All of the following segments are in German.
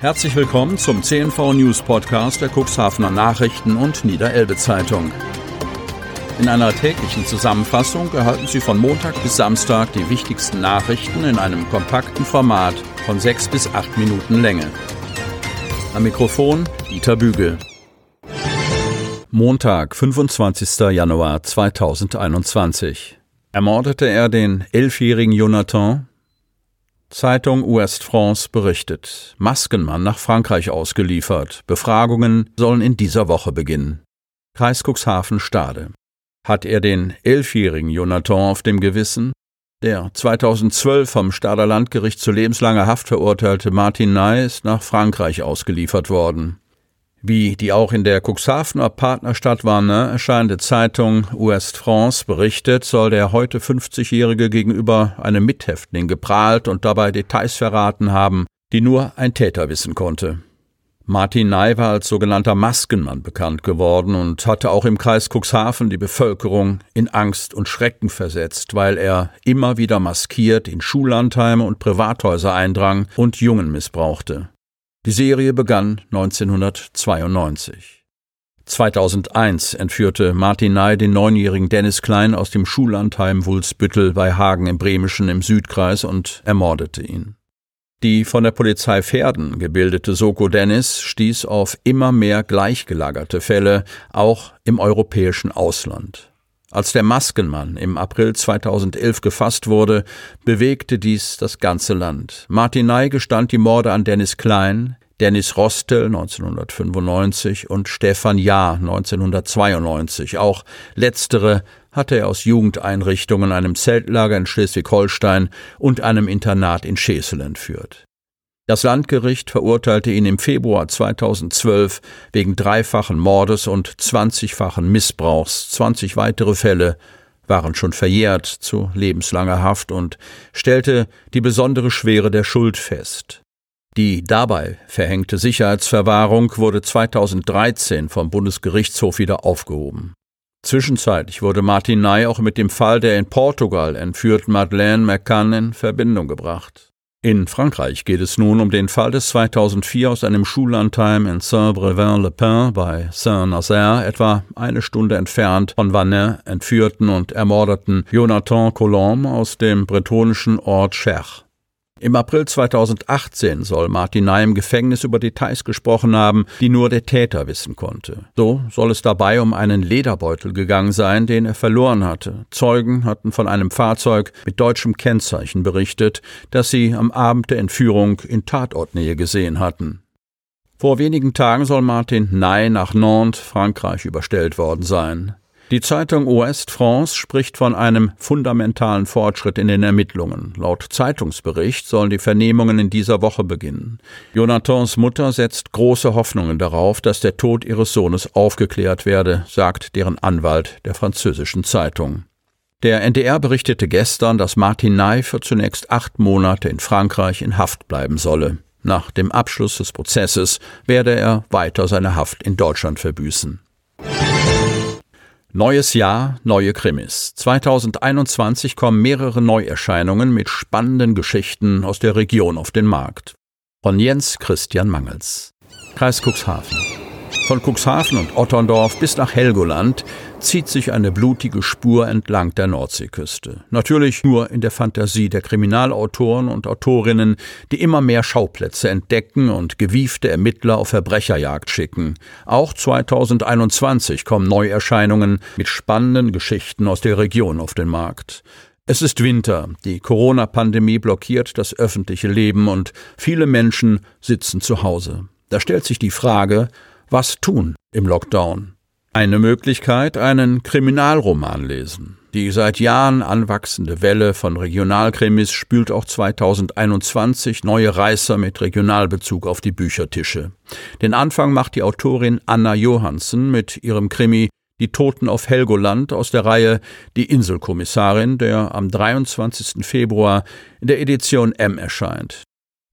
Herzlich willkommen zum CNV News Podcast der Cuxhavener Nachrichten und Niederelbe Zeitung. In einer täglichen Zusammenfassung erhalten Sie von Montag bis Samstag die wichtigsten Nachrichten in einem kompakten Format von sechs bis acht Minuten Länge. Am Mikrofon Dieter Bügel. Montag, 25. Januar 2021. Ermordete er den elfjährigen Jonathan? Zeitung Ouest France berichtet. Maskenmann nach Frankreich ausgeliefert. Befragungen sollen in dieser Woche beginnen. Kreis Cuxhaven Stade. Hat er den elfjährigen Jonathan auf dem Gewissen? Der 2012 vom Stader Landgericht zu lebenslanger Haft verurteilte Martin Ney ist nach Frankreich ausgeliefert worden. Wie die auch in der Cuxhavener Partnerstadt Warne erscheinende Zeitung Ouest France berichtet, soll der heute 50-Jährige gegenüber einem Mithäftling geprahlt und dabei Details verraten haben, die nur ein Täter wissen konnte. Martin Ney war als sogenannter Maskenmann bekannt geworden und hatte auch im Kreis Cuxhaven die Bevölkerung in Angst und Schrecken versetzt, weil er immer wieder maskiert in Schullandheime und Privathäuser eindrang und Jungen missbrauchte. Die Serie begann 1992. 2001 entführte Martin Ney den neunjährigen Dennis Klein aus dem Schullandheim Wulsbüttel bei Hagen im Bremischen im Südkreis und ermordete ihn. Die von der Polizei Pferden gebildete Soko Dennis stieß auf immer mehr gleichgelagerte Fälle, auch im europäischen Ausland. Als der Maskenmann im April 2011 gefasst wurde, bewegte dies das ganze Land. Martin Ney gestand die Morde an Dennis Klein, Dennis Rostel 1995 und Stefan Jahr 1992. Auch letztere hatte er aus Jugendeinrichtungen, einem Zeltlager in Schleswig-Holstein und einem Internat in Schesel entführt. Das Landgericht verurteilte ihn im Februar 2012 wegen dreifachen Mordes und zwanzigfachen Missbrauchs. Zwanzig weitere Fälle waren schon verjährt zu lebenslanger Haft und stellte die besondere Schwere der Schuld fest. Die dabei verhängte Sicherheitsverwahrung wurde 2013 vom Bundesgerichtshof wieder aufgehoben. Zwischenzeitlich wurde Martin Ney auch mit dem Fall der in Portugal entführten Madeleine McCann in Verbindung gebracht. In Frankreich geht es nun um den Fall des 2004 aus einem Schullandheim in Saint-Brevin-le-Pin bei Saint-Nazaire, etwa eine Stunde entfernt von Vannes, entführten und ermordeten Jonathan Colombe aus dem bretonischen Ort Cher. Im April 2018 soll Martin Ney im Gefängnis über Details gesprochen haben, die nur der Täter wissen konnte. So soll es dabei um einen Lederbeutel gegangen sein, den er verloren hatte. Zeugen hatten von einem Fahrzeug mit deutschem Kennzeichen berichtet, das sie am Abend der Entführung in Tatortnähe gesehen hatten. Vor wenigen Tagen soll Martin Ney nach Nantes, Frankreich, überstellt worden sein. Die Zeitung Ouest France spricht von einem fundamentalen Fortschritt in den Ermittlungen. Laut Zeitungsbericht sollen die Vernehmungen in dieser Woche beginnen. Jonathans Mutter setzt große Hoffnungen darauf, dass der Tod ihres Sohnes aufgeklärt werde, sagt deren Anwalt der französischen Zeitung. Der NDR berichtete gestern, dass Martin Ney für zunächst acht Monate in Frankreich in Haft bleiben solle. Nach dem Abschluss des Prozesses werde er weiter seine Haft in Deutschland verbüßen. Neues Jahr, neue Krimis. 2021 kommen mehrere Neuerscheinungen mit spannenden Geschichten aus der Region auf den Markt. Von Jens Christian Mangels. Kreis Cuxhaven. Von Cuxhaven und Otterndorf bis nach Helgoland zieht sich eine blutige Spur entlang der Nordseeküste. Natürlich nur in der Fantasie der Kriminalautoren und Autorinnen, die immer mehr Schauplätze entdecken und gewiefte Ermittler auf Verbrecherjagd schicken. Auch 2021 kommen Neuerscheinungen mit spannenden Geschichten aus der Region auf den Markt. Es ist Winter, die Corona-Pandemie blockiert das öffentliche Leben und viele Menschen sitzen zu Hause. Da stellt sich die Frage, was tun im Lockdown? Eine Möglichkeit, einen Kriminalroman lesen. Die seit Jahren anwachsende Welle von Regionalkrimis spült auch 2021 neue Reißer mit Regionalbezug auf die Büchertische. Den Anfang macht die Autorin Anna Johansen mit ihrem Krimi Die Toten auf Helgoland aus der Reihe Die Inselkommissarin, der am 23. Februar in der Edition M erscheint.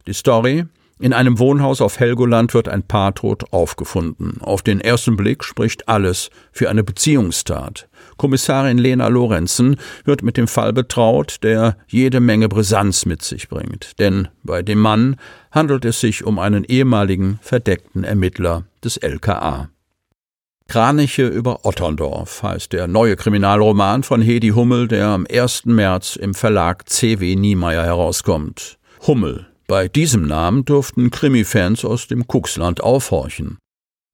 Die Story In einem Wohnhaus auf Helgoland wird ein Paar tot aufgefunden. Auf den ersten Blick spricht alles für eine Beziehungstat. Kommissarin Lena Lorenzen wird mit dem Fall betraut, der jede Menge Brisanz mit sich bringt. Denn bei dem Mann handelt es sich um einen ehemaligen verdeckten Ermittler des LKA. Kraniche über Otterndorf heißt der neue Kriminalroman von Hedi Hummel, der am 1. März im Verlag CW Niemeyer herauskommt. Hummel, bei diesem Namen durften Krimi-Fans aus dem Kuxland aufhorchen.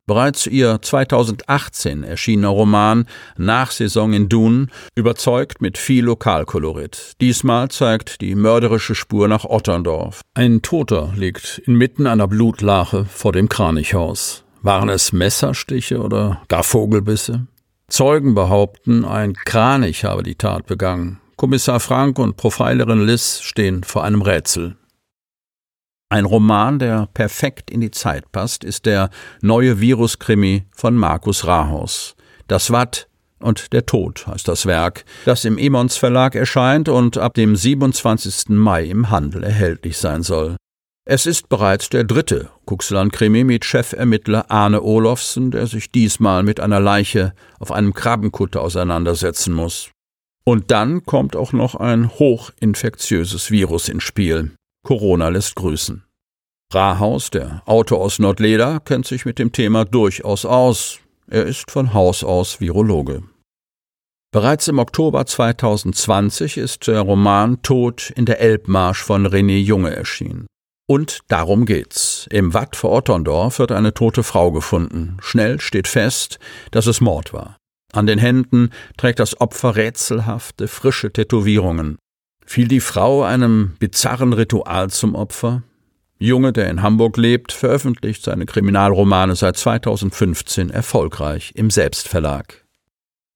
Bereits ihr 2018 erschienener Roman Nachsaison in Dun überzeugt mit viel Lokalkolorit. Diesmal zeigt die mörderische Spur nach Otterndorf. Ein Toter liegt inmitten einer Blutlache vor dem Kranichhaus. Waren es Messerstiche oder gar Vogelbisse? Zeugen behaupten, ein Kranich habe die Tat begangen. Kommissar Frank und Profilerin Liz stehen vor einem Rätsel. Ein Roman, der perfekt in die Zeit passt, ist der neue Viruskrimi von Markus Rahaus. Das Watt und der Tod heißt das Werk, das im Emons Verlag erscheint und ab dem 27. Mai im Handel erhältlich sein soll. Es ist bereits der dritte Kuxland-Krimi mit Chefermittler Arne Olofsen, der sich diesmal mit einer Leiche auf einem Krabbenkutter auseinandersetzen muss. Und dann kommt auch noch ein hochinfektiöses Virus ins Spiel. Corona lässt grüßen. Rahaus, der Autor aus Nordleder, kennt sich mit dem Thema durchaus aus. Er ist von Haus aus Virologe. Bereits im Oktober 2020 ist der Roman Tod in der Elbmarsch von René Junge erschienen. Und darum geht's. Im Watt vor Otterndorf wird eine tote Frau gefunden. Schnell steht fest, dass es Mord war. An den Händen trägt das Opfer rätselhafte, frische Tätowierungen. Fiel die Frau einem bizarren Ritual zum Opfer? Junge, der in Hamburg lebt, veröffentlicht seine Kriminalromane seit 2015 erfolgreich im Selbstverlag.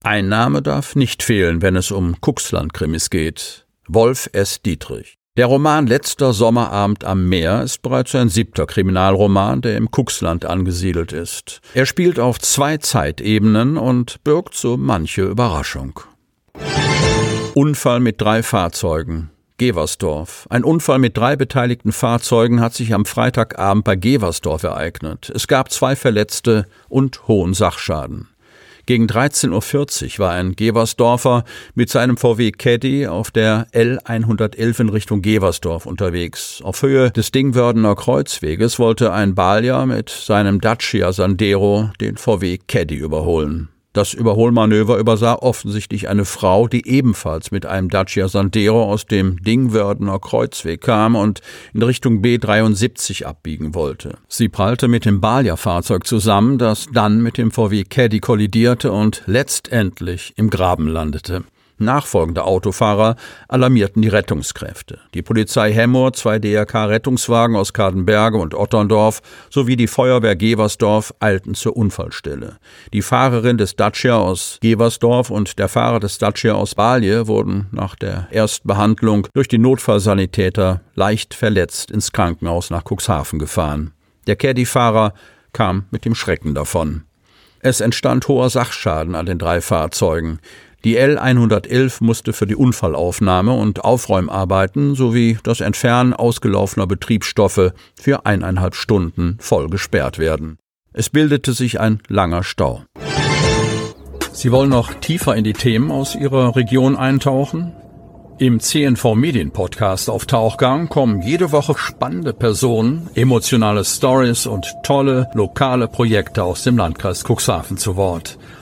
Ein Name darf nicht fehlen, wenn es um Kuxland-Krimis geht. Wolf S. Dietrich. Der Roman Letzter Sommerabend am Meer ist bereits ein siebter Kriminalroman, der im Kuxland angesiedelt ist. Er spielt auf zwei Zeitebenen und birgt so manche Überraschung. Unfall mit drei Fahrzeugen. Geversdorf. Ein Unfall mit drei beteiligten Fahrzeugen hat sich am Freitagabend bei Geversdorf ereignet. Es gab zwei Verletzte und hohen Sachschaden. Gegen 13.40 Uhr war ein Geversdorfer mit seinem VW Caddy auf der L111 in Richtung Geversdorf unterwegs. Auf Höhe des Dingwördener Kreuzweges wollte ein Balja mit seinem Dacia Sandero den VW Caddy überholen. Das Überholmanöver übersah offensichtlich eine Frau, die ebenfalls mit einem Dacia Sandero aus dem Dingwördener Kreuzweg kam und in Richtung B73 abbiegen wollte. Sie prallte mit dem Balia-Fahrzeug zusammen, das dann mit dem VW Caddy kollidierte und letztendlich im Graben landete. Nachfolgende Autofahrer alarmierten die Rettungskräfte. Die Polizei Hemmoor, zwei DRK-Rettungswagen aus Kadenberge und Otterndorf sowie die Feuerwehr Geversdorf eilten zur Unfallstelle. Die Fahrerin des Dacia aus Geversdorf und der Fahrer des Dacia aus Balje wurden nach der Erstbehandlung durch die Notfallsanitäter leicht verletzt ins Krankenhaus nach Cuxhaven gefahren. Der Caddy-Fahrer kam mit dem Schrecken davon. Es entstand hoher Sachschaden an den drei Fahrzeugen. Die L111 musste für die Unfallaufnahme und Aufräumarbeiten sowie das Entfernen ausgelaufener Betriebsstoffe für eineinhalb Stunden voll gesperrt werden. Es bildete sich ein langer Stau. Sie wollen noch tiefer in die Themen aus Ihrer Region eintauchen? Im CNV Medien Podcast auf Tauchgang kommen jede Woche spannende Personen, emotionale Stories und tolle lokale Projekte aus dem Landkreis Cuxhaven zu Wort.